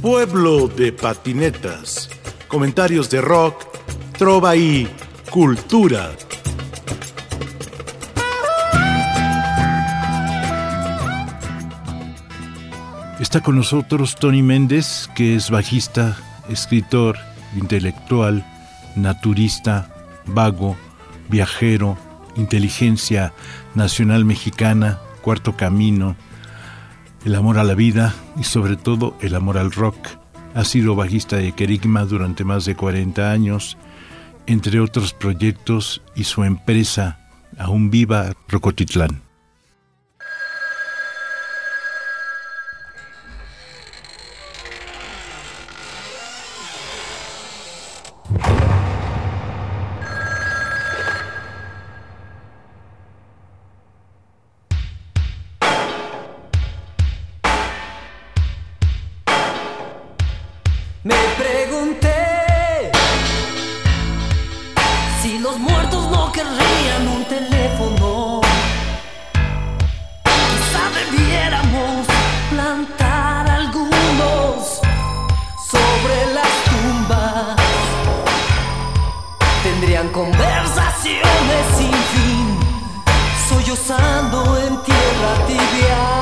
pueblo de patinetas, comentarios de rock, trova y cultura. Está con nosotros Tony Méndez, que es bajista, escritor, intelectual, naturista, vago, viajero, inteligencia nacional mexicana, cuarto camino, el amor a la vida y sobre todo el amor al rock. Ha sido bajista de Kerigma durante más de 40 años, entre otros proyectos y su empresa, aún viva, Rocotitlán. Me pregunté si los muertos no querrían un teléfono. Quizá debiéramos plantar algunos sobre las tumbas. Tendrían conversaciones sin fin, sollozando en tierra tibia.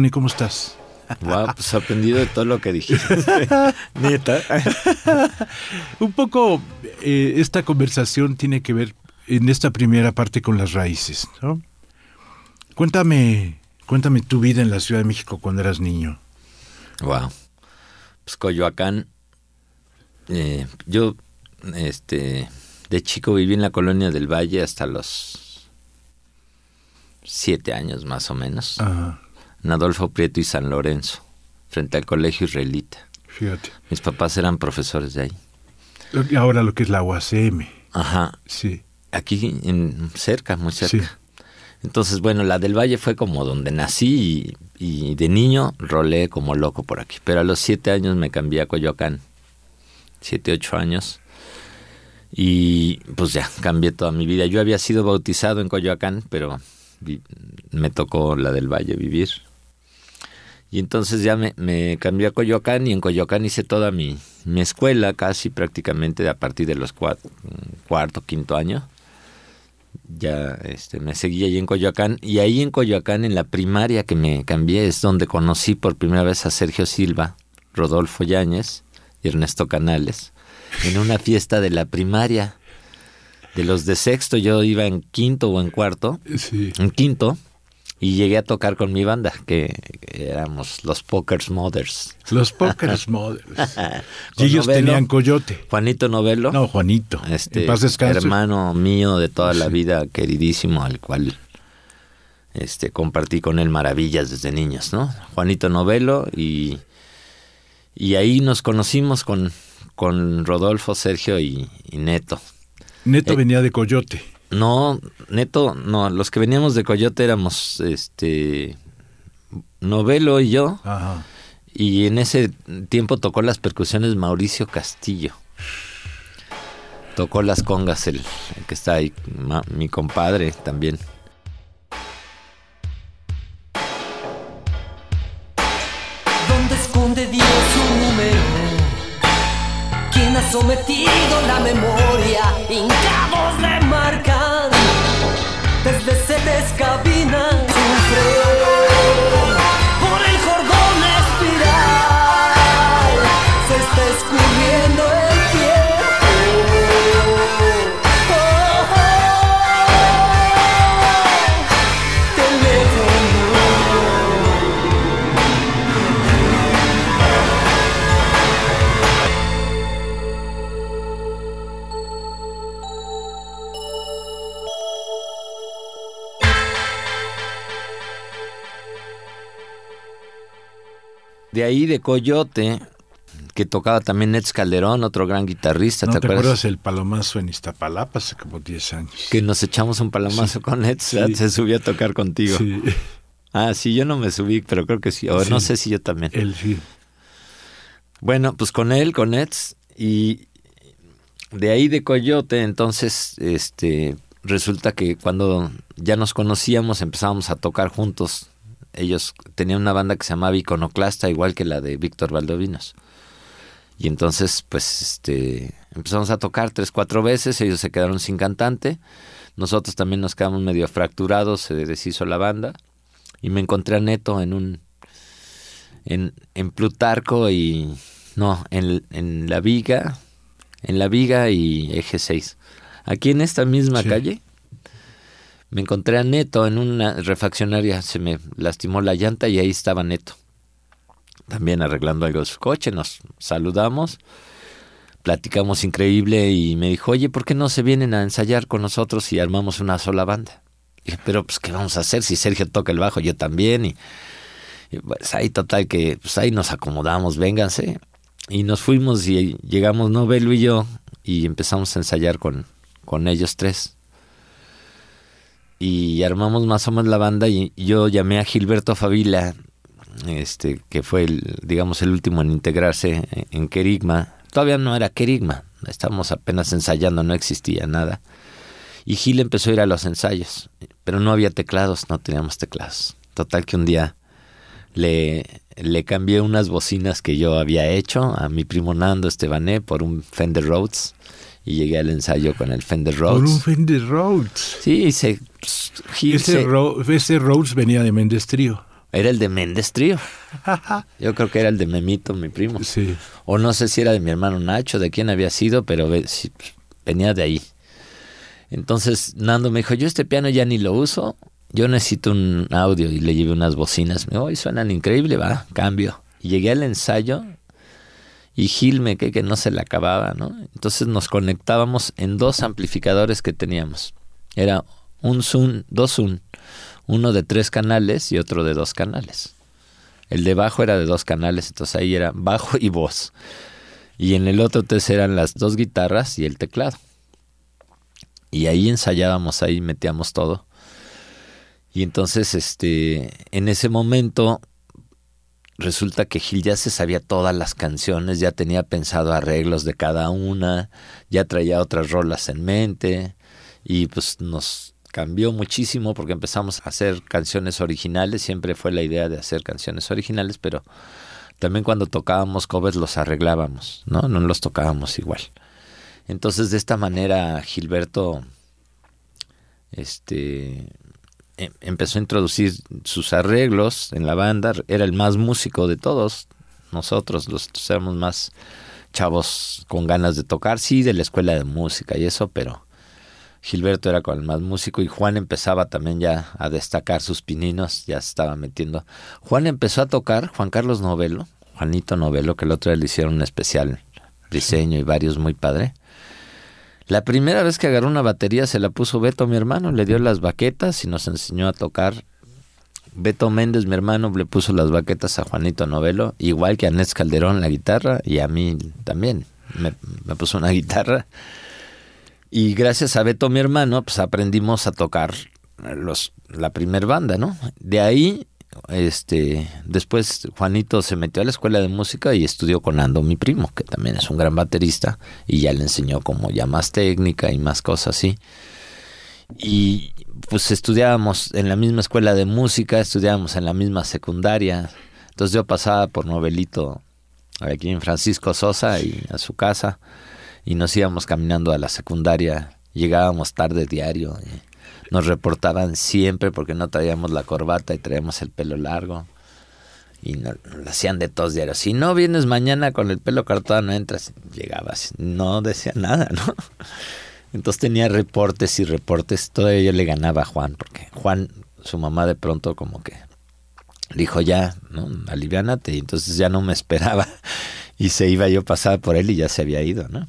Tony, ¿cómo estás? Wow, pues sorprendido de todo lo que dijiste. Neta. Un poco eh, esta conversación tiene que ver en esta primera parte con las raíces, ¿no? Cuéntame, cuéntame tu vida en la Ciudad de México cuando eras niño. Wow. Pues Coyoacán, eh, yo, este, de chico viví en la colonia del Valle hasta los siete años más o menos. Ajá en Adolfo Prieto y San Lorenzo, frente al colegio israelita. Fíjate. Mis papás eran profesores de ahí. Ahora lo que es la UACM. Ajá. Sí. Aquí en, cerca, muy cerca. Entonces, bueno, la del Valle fue como donde nací y, de niño rolé como loco por aquí. Pero a los siete años me cambié a Coyoacán. Siete, ocho años. Y pues ya, cambié toda mi vida. Yo había sido bautizado en Coyoacán, pero me tocó la del Valle vivir. Y entonces ya me, me, cambié a Coyoacán y en Coyoacán hice toda mi, mi escuela casi prácticamente a partir de los cuarto, quinto año. Ya este, me seguí allí en Coyoacán y ahí en Coyoacán en la primaria que me cambié es donde conocí por primera vez a Sergio Silva, Rodolfo Yáñez y Ernesto Canales en una fiesta de la primaria. De los de sexto yo iba en quinto o en cuarto. Sí. En quinto y llegué a tocar con mi banda, que, éramos los Pokers Mothers. Los Pokers Mothers. y ellos tenían coyote. Juanito Novelo. No, Juanito. Este, hermano mío de toda la vida, queridísimo, al cual este, compartí con él maravillas desde niños, ¿no? Juanito Novelo y, y ahí nos conocimos con, con Rodolfo, Sergio y, Neto. Neto eh, venía de Coyote. No, neto, no, los que veníamos de Coyote éramos este Novelo y yo. Ajá. Y en ese tiempo tocó las percusiones Mauricio Castillo. Tocó las congas el, que está ahí, mi compadre también. ¿Dónde esconde ¿Dónde dio su número? ¿Quién ha sometido la memoria? De ahí de Coyote, que tocaba también Nets Calderón, otro gran guitarrista. ¿te, acuerdas? el palomazo en Iztapalapa hace como 10 años? Que nos echamos un palomazo con Nets, se subió a tocar contigo. Sí. Ah, sí, yo no me subí, pero creo que sí. O no sé si yo también. Él sí. Bueno, pues con él, con Nets, y de ahí de Coyote, entonces, este, resulta que cuando ya nos conocíamos empezamos a tocar juntos ellos tenían una banda que se llamaba Iconoclasta, igual que la de Víctor Valdovinos. Y entonces, pues, este, empezamos a tocar tres, cuatro veces, ellos se quedaron sin cantante, nosotros también nos quedamos medio fracturados, se deshizo la banda, y me encontré a Neto en un, en, en Plutarco y, no, en, en La Viga, en La Viga y Eje 6. Aquí en esta misma calle, me encontré a Neto en una refaccionaria, se me lastimó la llanta y ahí estaba Neto. También arreglando algo de su coche, nos saludamos, platicamos increíble y me dijo, oye, ¿por qué no se vienen a ensayar con nosotros y armamos una sola banda? Y dije, pero pues, ¿qué vamos a hacer si Sergio toca el bajo, yo también? Y, pues ahí total que, pues ahí nos acomodamos, vénganse. Y nos fuimos y llegamos Novelo y yo y empezamos a ensayar con, con ellos tres y armamos más o menos la banda y yo llamé a Gilberto Favila, este, que fue el, digamos, el último en integrarse en Kerigma. Todavía no era Kerigma, estábamos apenas ensayando, no existía nada. Y Gil empezó a ir a los ensayos, pero no había teclados, no teníamos teclados. Total que un día le, le cambié unas bocinas que yo había hecho a mi primo Nando Estebané por un Fender Rhodes y llegué al ensayo con el Fender Rhodes. Con un Fender Rhodes. Sí, se, ese, Rhodes venía de Méndez Trío. Era el de Méndez Trío. Yo creo que era el de Memito, mi primo. Sí. O no sé si era de mi hermano Nacho, de quién había sido, pero venía de ahí. Entonces Nando me dijo, yo este piano ya ni lo uso, yo necesito un audio y le llevé unas bocinas. Me dijo, suenan increíble, va, cambio. Y llegué al ensayo y Gil me que, que no se le acababa, ¿no? Entonces nos conectábamos en dos amplificadores que teníamos. Era un Zoom, dos Zoom, uno de tres canales y otro de dos canales. El de bajo era de dos canales, entonces ahí era bajo y voz. Y en el otro entonces eran las dos guitarras y el teclado. Y ahí ensayábamos, ahí metíamos todo. Y entonces, este, en ese momento resulta que Gil ya se sabía todas las canciones, ya tenía pensado arreglos de cada una, ya traía otras rolas en mente y pues nos cambió muchísimo porque empezamos a hacer canciones originales, siempre fue la idea de hacer canciones originales, pero también cuando tocábamos covers los arreglábamos, ¿no? No los tocábamos igual. Entonces de esta manera Gilberto este empezó a introducir sus arreglos en la banda, era el más músico de todos nosotros, los éramos más chavos con ganas de tocar, sí, de la escuela de música y eso, pero Gilberto era con el más músico y Juan empezaba también ya a destacar sus pininos, ya se estaba metiendo. Juan empezó a tocar, Juan Carlos Novelo, Juanito Novelo, que el otro día le hicieron un especial diseño y varios muy padre. La primera vez que agarró una batería se la puso Beto, mi hermano, le dio las baquetas y nos enseñó a tocar. Beto Méndez, mi hermano, le puso las baquetas a Juanito Novelo, igual que a Nets Calderón la guitarra y a mí también. Me, me puso una guitarra y gracias a Beto, mi hermano, pues aprendimos a tocar los, la primer banda, ¿no? De ahí, este, después Juanito se metió a la escuela de música y estudió con Ando, mi primo, que también es un gran baterista, y ya le enseñó como ya más técnica y más cosas así. Y pues estudiábamos en la misma escuela de música, estudiábamos en la misma secundaria. Entonces yo pasaba por Novelito aquí en Francisco Sosa y a su casa y nos íbamos caminando a la secundaria, llegábamos tarde diario, nos reportaban siempre porque no traíamos la corbata y traíamos el pelo largo y nos, lo hacían de todos diarios. Si no vienes mañana con el pelo cortado no entras, llegabas, no decía nada, ¿no? Entonces tenía reportes y reportes, todavía yo le ganaba a Juan, porque Juan, su mamá de pronto como que dijo ya, ¿no? Aliviánate, y entonces ya no me esperaba y se iba yo pasar por él y ya se había ido, ¿no?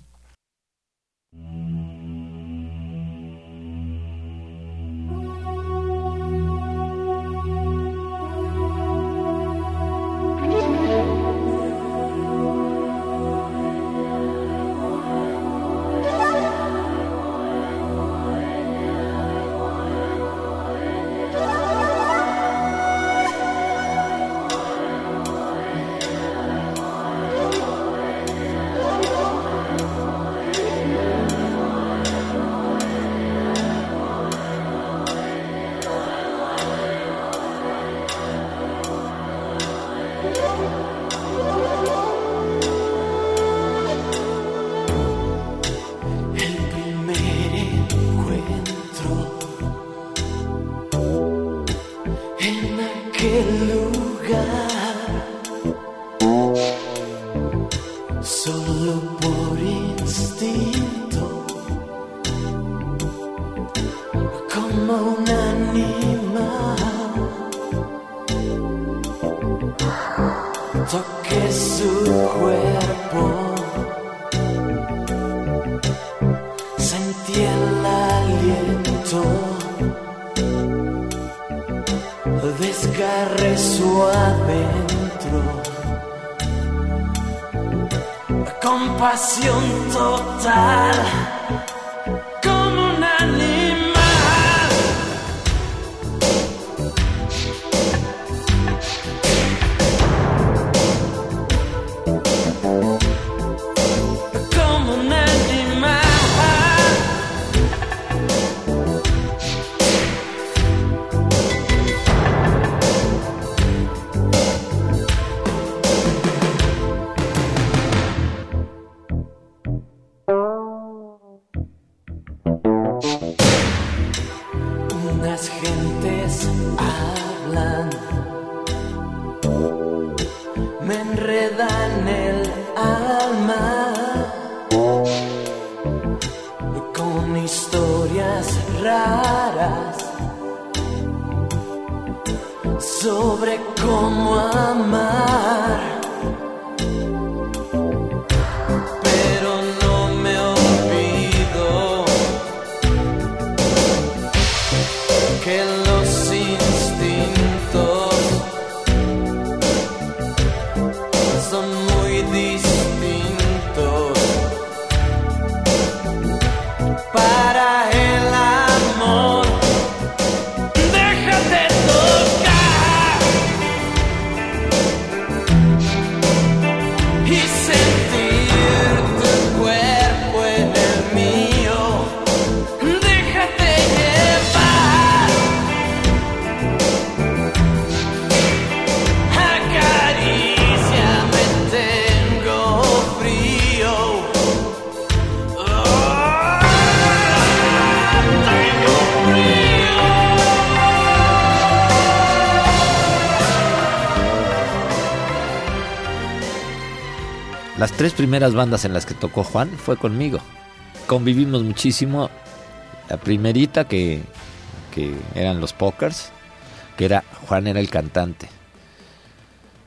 Tres primeras bandas en las que tocó Juan fue conmigo. Convivimos muchísimo. La primerita que, que eran los Pokers, que era Juan era el cantante.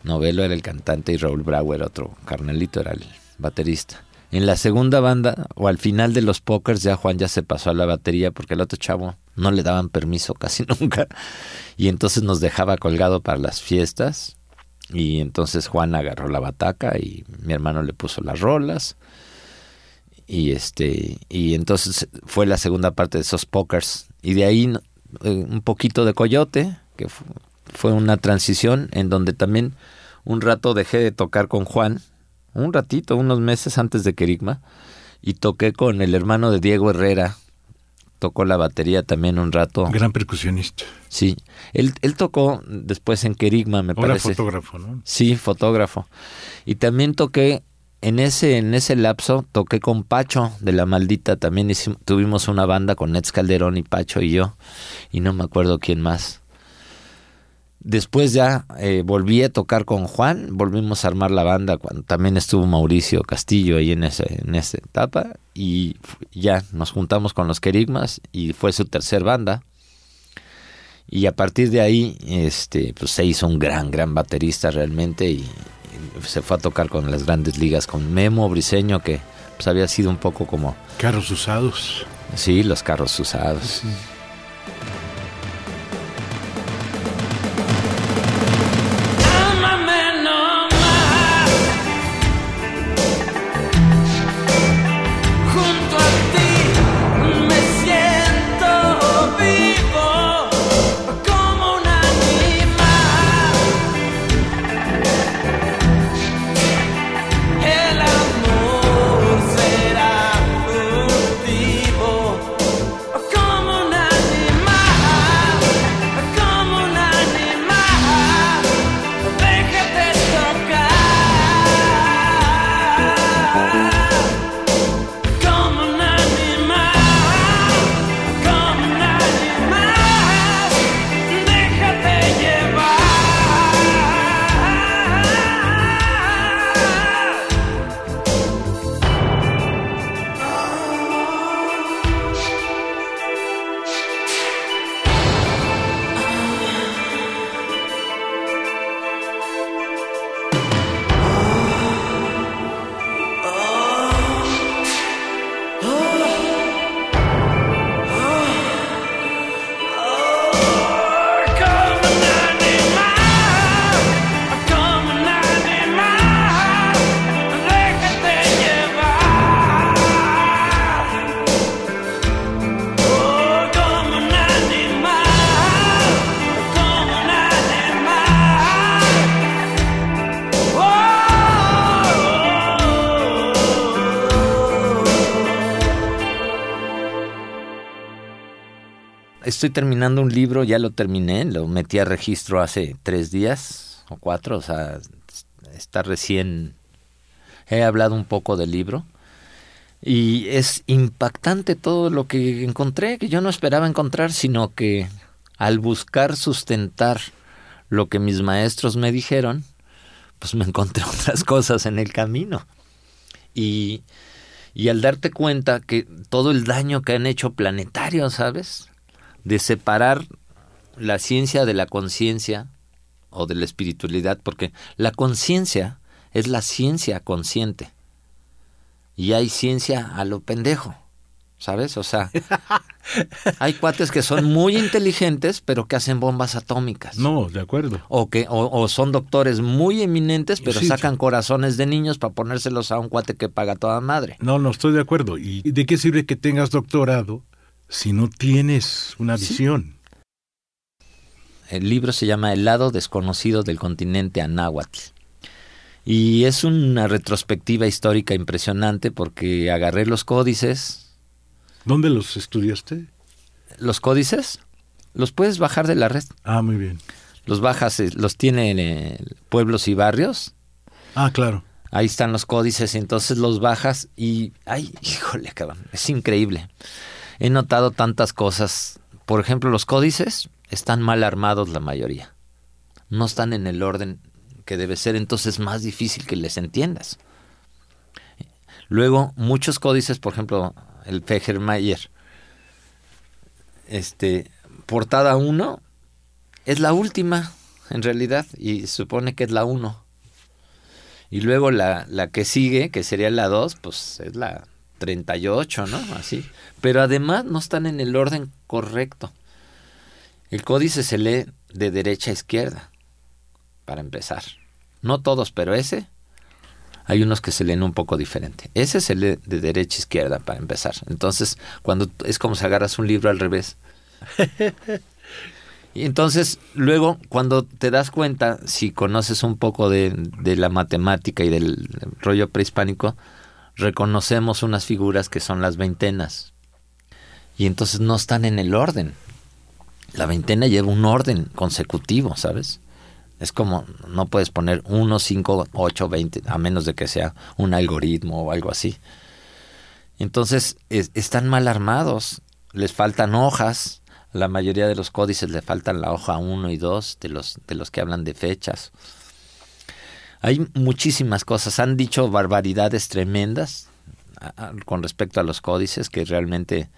Novelo era el cantante y Raúl Brauer, otro carnalito, era el baterista. En la segunda banda, o al final de los Pokers, ya Juan ya se pasó a la batería porque el otro chavo no le daban permiso casi nunca. Y entonces nos dejaba colgado para las fiestas y entonces Juan agarró la bataca y mi hermano le puso las rolas. Y este y entonces fue la segunda parte de esos pokers y de ahí eh, un poquito de coyote, que fue una transición en donde también un rato dejé de tocar con Juan, un ratito, unos meses antes de Kerigma, y toqué con el hermano de Diego Herrera, tocó la batería también un rato. Gran percusionista. Sí, él, él tocó después en Kerigma, me Ahora parece. fotógrafo, ¿no? Sí, fotógrafo. Y también toqué, en ese, en ese lapso, toqué con Pacho de la Maldita. También hicimos- tuvimos una banda con Nets Calderón y Pacho y yo. Y no me acuerdo quién más. Después ya eh, volví a tocar con Juan, volvimos a armar la banda cuando también estuvo Mauricio Castillo ahí en, ese, en esa etapa y ya nos juntamos con los Querigmas y fue su tercer banda. Y a partir de ahí este, pues, se hizo un gran, gran baterista realmente y, y se fue a tocar con las grandes ligas, con Memo Briseño que pues, había sido un poco como, Carros usados. sí, los carros usados. Ámame Estoy terminando un libro, ya lo terminé, lo metí a registro hace tres días o cuatro, o sea, está recién... He hablado un poco del libro y es impactante todo lo que encontré, que yo no esperaba encontrar, sino que al buscar sustentar lo que mis maestros me dijeron, pues me encontré otras cosas en el camino. Y, y al darte cuenta que todo el daño que han hecho planetario, ¿sabes? De separar la ciencia de la conciencia o de la espiritualidad, porque la conciencia es la ciencia consciente y hay ciencia a lo pendejo, ¿sabes? O sea, hay cuates que son muy inteligentes pero que hacen bombas atómicas. No, de acuerdo. O, que, o, o son doctores muy eminentes, pero Sí, sacan sí. corazones de niños para ponérselos a un cuate que paga toda madre. No, no estoy de acuerdo. ¿Y de qué sirve que tengas doctorado si no tienes una Sí. visión? El libro se llama El lado desconocido del continente Anáhuatl. Y es una retrospectiva histórica impresionante porque agarré los códices. ¿Dónde los estudiaste? Los códices los puedes bajar de la red. Ah, muy bien. Los bajas, eh, los tiene en eh, pueblos y barrios. Ah, claro. Ahí están los códices, entonces los bajas y, ay, híjole, cabrón, es increíble. He notado tantas cosas. Por ejemplo, los códices están mal armados la mayoría. No están en el orden que debe ser, entonces es más difícil que les entiendas. Luego, muchos códices, por ejemplo, el Fegermayer, este, portada 1 es la última, en realidad, y supone que es la 1. Y luego la, la que sigue, que sería la 2, pues es la 38, ¿no? Así. Pero además no están en el orden correcto. El códice se lee de derecha a izquierda, para empezar. No todos, pero ese hay unos que se leen un poco diferente. Ese se lee de derecha a izquierda, para empezar. Entonces, cuando es como si agarras un libro al revés. Y entonces, luego, cuando te das cuenta, si conoces un poco de, de la matemática y del rollo prehispánico, reconocemos unas figuras que son las veintenas. y entonces no están en el orden. La veintena lleva un orden consecutivo, ¿sabes? Es como, no puedes poner 1, 5, 8, 20, a menos de que sea un algoritmo o algo así. Entonces, es- están mal armados, les faltan hojas, la mayoría de los códices le faltan la hoja 1 y 2 de los, de los que hablan de fechas. Hay muchísimas cosas, han dicho barbaridades tremendas con respecto a los códices que realmente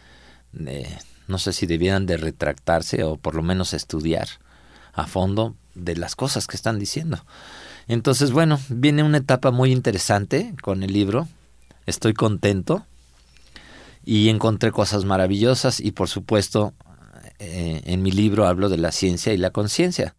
eh, no sé si debieran de retractarse o por lo menos estudiar a fondo de las cosas que están diciendo. Entonces, bueno, viene una etapa muy interesante con el libro. Estoy contento y encontré cosas maravillosas y por supuesto eh, en mi libro hablo de la ciencia y la conciencia.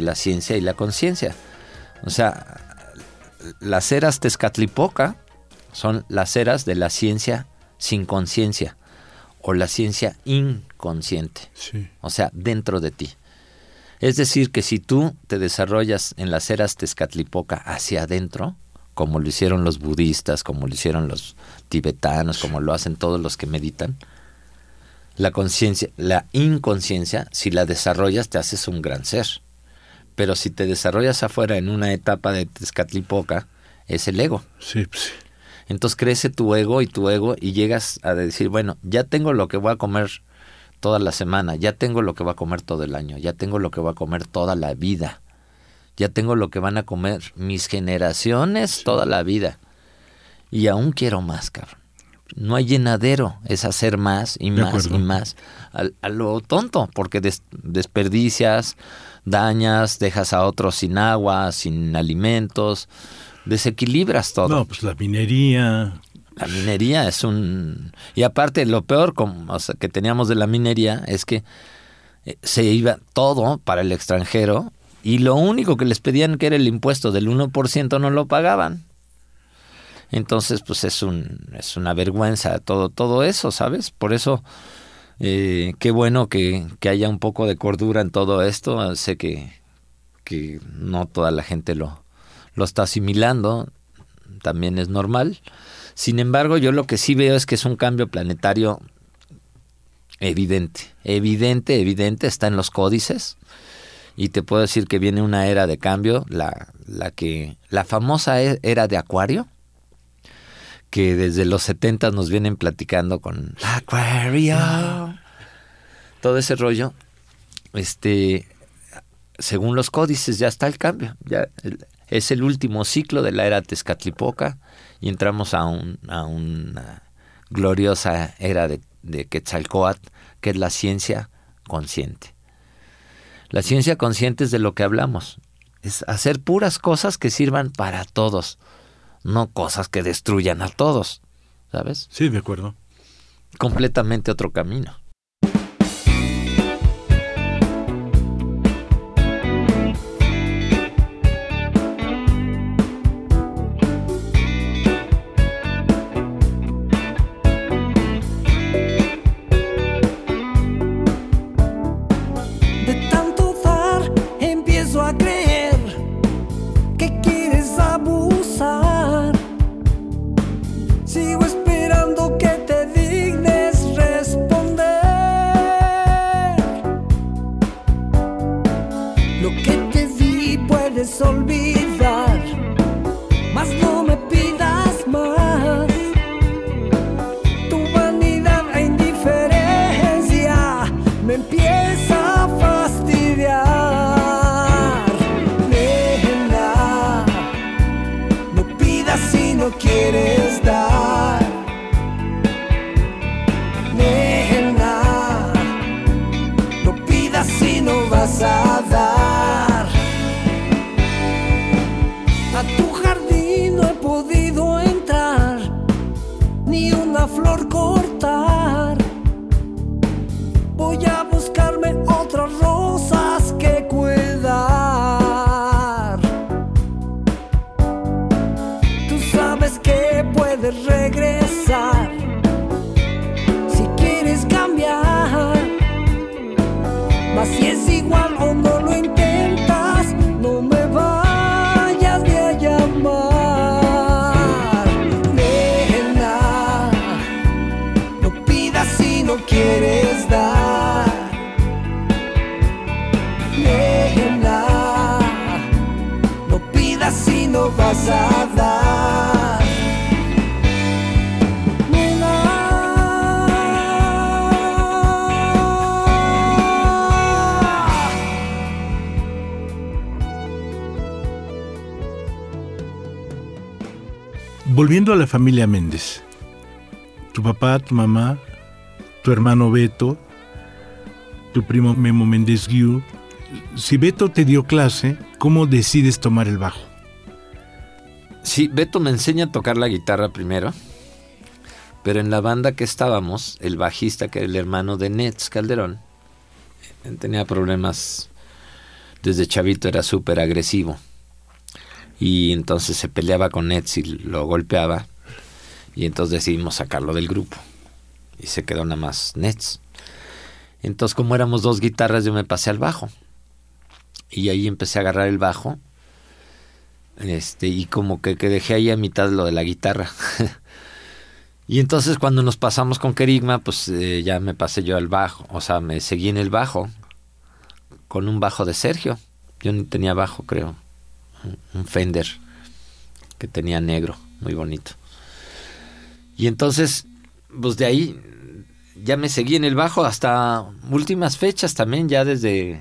De la ciencia y la conciencia. O sea, las eras Tezcatlipoca son las eras de la ciencia sin conciencia o la ciencia inconsciente, Sí. o sea, dentro de ti. Es decir, que si tú te desarrollas en las eras Tezcatlipoca hacia adentro, como lo hicieron los budistas, como lo hicieron los tibetanos, como lo hacen todos los que meditan, la conciencia, la inconsciencia, si la desarrollas te haces un gran ser. Pero si te desarrollas afuera en una etapa de Tezcatlipoca, es el ego. Sí, pues sí. Entonces crece tu ego y tu ego y llegas a decir, bueno, ya tengo lo que voy a comer toda la semana, ya tengo lo que voy a comer todo el año, ya tengo lo que voy a comer toda la vida, ya tengo lo que van a comer mis generaciones toda la vida. Y aún quiero más, cabrón. No hay llenadero, es hacer más y De más acuerdo. y más. A, a lo tonto, porque des- desperdicias, dañas, dejas a otros sin agua, sin alimentos, desequilibras todo. No, pues la minería. La minería es un... Y aparte, lo peor como, o sea, que teníamos de la minería es que eh, se iba todo para el extranjero y lo único que les pedían que era el impuesto del 1% no lo pagaban. Entonces, pues es, un, es una vergüenza todo, todo eso, ¿sabes? Por eso, eh, qué bueno que, que haya un poco de cordura en todo esto. Sé que, que no toda la gente lo, lo está asimilando, también es normal. Sin embargo, yo lo que sí veo es que es un cambio planetario evidente, evidente, evidente, está en los códices. Y te puedo decir que viene una era de cambio, la, la que, la famosa e- era de Acuario, que desde los 70 nos vienen platicando con Acuario. Todo ese rollo, este, según los códices ya está el cambio, ya es el último ciclo de la era Tezcatlipoca y entramos a, un, a una gloriosa era de, de Quetzalcoatl, que es la ciencia consciente. La ciencia consciente es de lo que hablamos, es hacer puras cosas que sirvan para todos, no cosas que destruyan a todos. ¿sabes? Sí, de acuerdo. Completamente otro camino. Lo que te di puedes olvidar, familia Méndez. Tu papá, tu mamá, tu hermano Beto, tu primo Memo Méndez Guiú. Si Beto te dio clase, ¿cómo decides tomar el bajo? Sí, Beto me enseña a tocar la guitarra primero. Pero en la banda que estábamos, el bajista, que era el hermano de Nets Calderón, tenía problemas. Desde chavito era súper agresivo. Y entonces se peleaba con Nets y lo golpeaba. Y entonces decidimos sacarlo del grupo. Y se quedó nada más Nets. Entonces, como éramos dos guitarras, yo me pasé al bajo. Y ahí empecé a agarrar el bajo. Este, y como que, que dejé ahí a mitad lo de la guitarra. y entonces cuando nos pasamos con Kerigma, pues eh, ya me pasé yo al bajo. O sea, me seguí en el bajo. Con un bajo de Sergio. Yo ni tenía bajo, creo. Un- Un Fender. Que tenía negro. Muy bonito. Y entonces, pues de ahí ya me seguí en el bajo hasta últimas fechas también, ya desde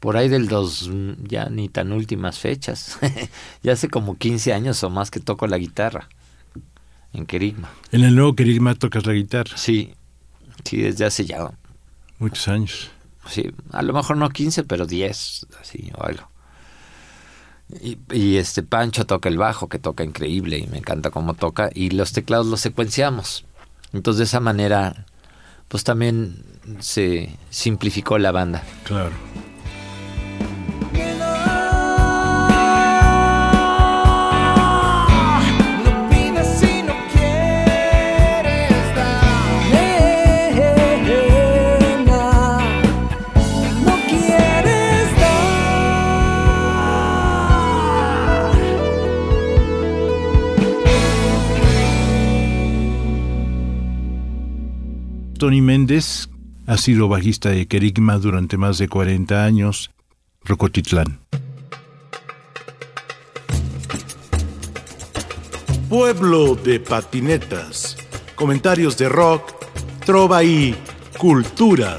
por ahí del dos, ya ni tan últimas fechas. ya hace como 15 años o más que toco la guitarra en Kerigma. En el nuevo Querigma tocas la guitarra. Sí, sí, desde hace ya, Muchos años. sí, a lo mejor no 15, pero 10, así o algo. Y, este Pancho toca el bajo, que toca increíble y me encanta cómo toca, y los teclados los secuenciamos. Entonces de esa manera, pues también se simplificó la banda. Claro. Tony Méndez ha sido bajista de Querigma durante más de 40 años. Rocotitlán. Pueblo de patinetas. Comentarios de rock, trova y cultura.